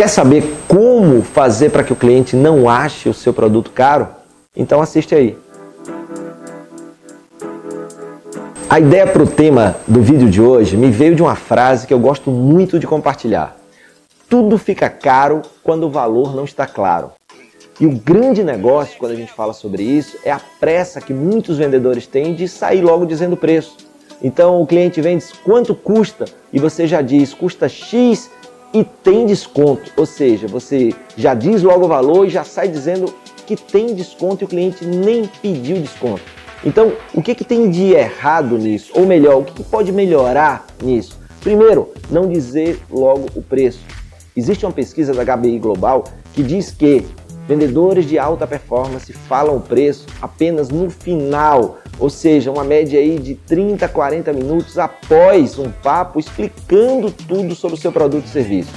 Quer saber como fazer para que o cliente não ache o seu produto caro? Então assiste aí. A ideia para o tema do vídeo de hoje me veio de uma frase que eu gosto muito de compartilhar. Tudo fica caro quando o valor não está claro. E o grande negócio, quando a gente fala sobre isso, é a pressa que muitos vendedores têm de sair logo dizendo preço. Então o cliente vem e diz quanto custa e você já diz custa X e tem desconto. Ou seja, você já diz logo o valor e já sai dizendo que tem desconto e o cliente nem pediu desconto. Então, o que, que tem de errado nisso? Ou melhor, o que, que pode melhorar nisso? Primeiro, não dizer logo o preço. Existe uma pesquisa da HBI Global que diz que vendedores de alta performance falam o preço apenas no final, ou seja, uma média aí de 30, 40 minutos após um papo explicando tudo sobre o seu produto e serviço.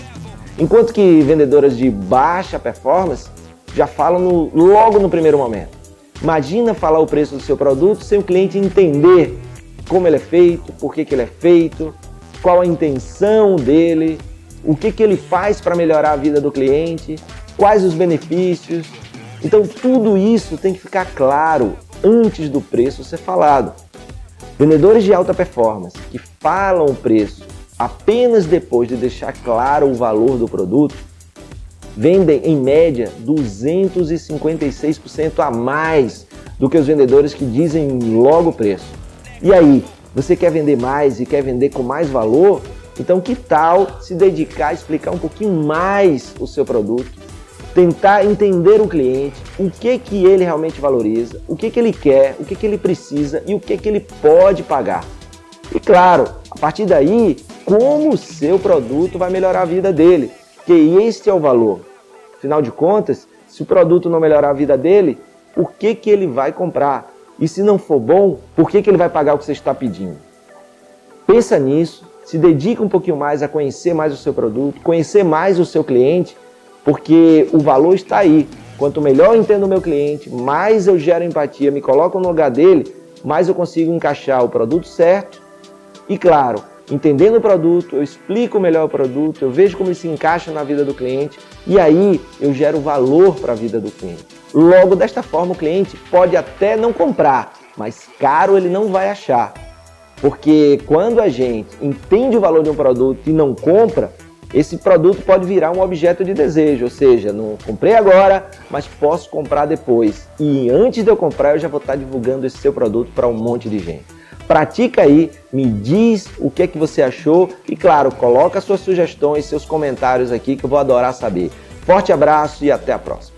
Enquanto que vendedoras de baixa performance já falam no, logo no primeiro momento. Imagina falar o preço do seu produto sem o cliente entender como ele é feito, por que, que ele é feito, qual a intenção dele, o que, que ele faz para melhorar a vida do cliente, quais os benefícios. Então tudo isso tem que ficar claro antes do preço ser falado. Vendedores de alta performance que falam o preço apenas depois de deixar claro o valor do produto vendem em média 256% a mais do que os vendedores que dizem logo o preço. E aí, você quer vender mais e quer vender com mais valor? Então, que tal se dedicar a explicar um pouquinho mais o seu produto, tentar entender o cliente, o que que ele realmente valoriza, o que que ele quer, o que que ele precisa e o que que ele pode pagar. E claro, a partir daí, como o seu produto vai melhorar a vida dele que este é o valor. Afinal de contas, se o produto não melhorar a vida dele, por que, que ele vai comprar? E se não for bom, por que, que ele vai pagar o que você está pedindo? Pensa nisso, se dedica um pouquinho mais a conhecer mais o seu produto, conhecer mais o seu cliente, porque o valor está aí. Quanto melhor eu entendo o meu cliente, mais eu gero empatia, me coloco no lugar dele, mais eu consigo encaixar o produto certo e, claro, entendendo o produto, eu explico melhor o produto, eu vejo como ele se encaixa na vida do cliente e aí eu gero valor para a vida do cliente. Logo, desta forma, o cliente pode até não comprar, mas caro ele não vai achar. Porque quando a gente entende o valor de um produto e não compra, esse produto pode virar um objeto de desejo, ou seja, não comprei agora, mas posso comprar depois. E antes de eu comprar, eu já vou estar divulgando esse seu produto para um monte de gente. Pratica aí, me diz o que é que você achou e claro, coloca suas sugestões, seus comentários aqui que eu vou adorar saber. Forte abraço e até a próxima.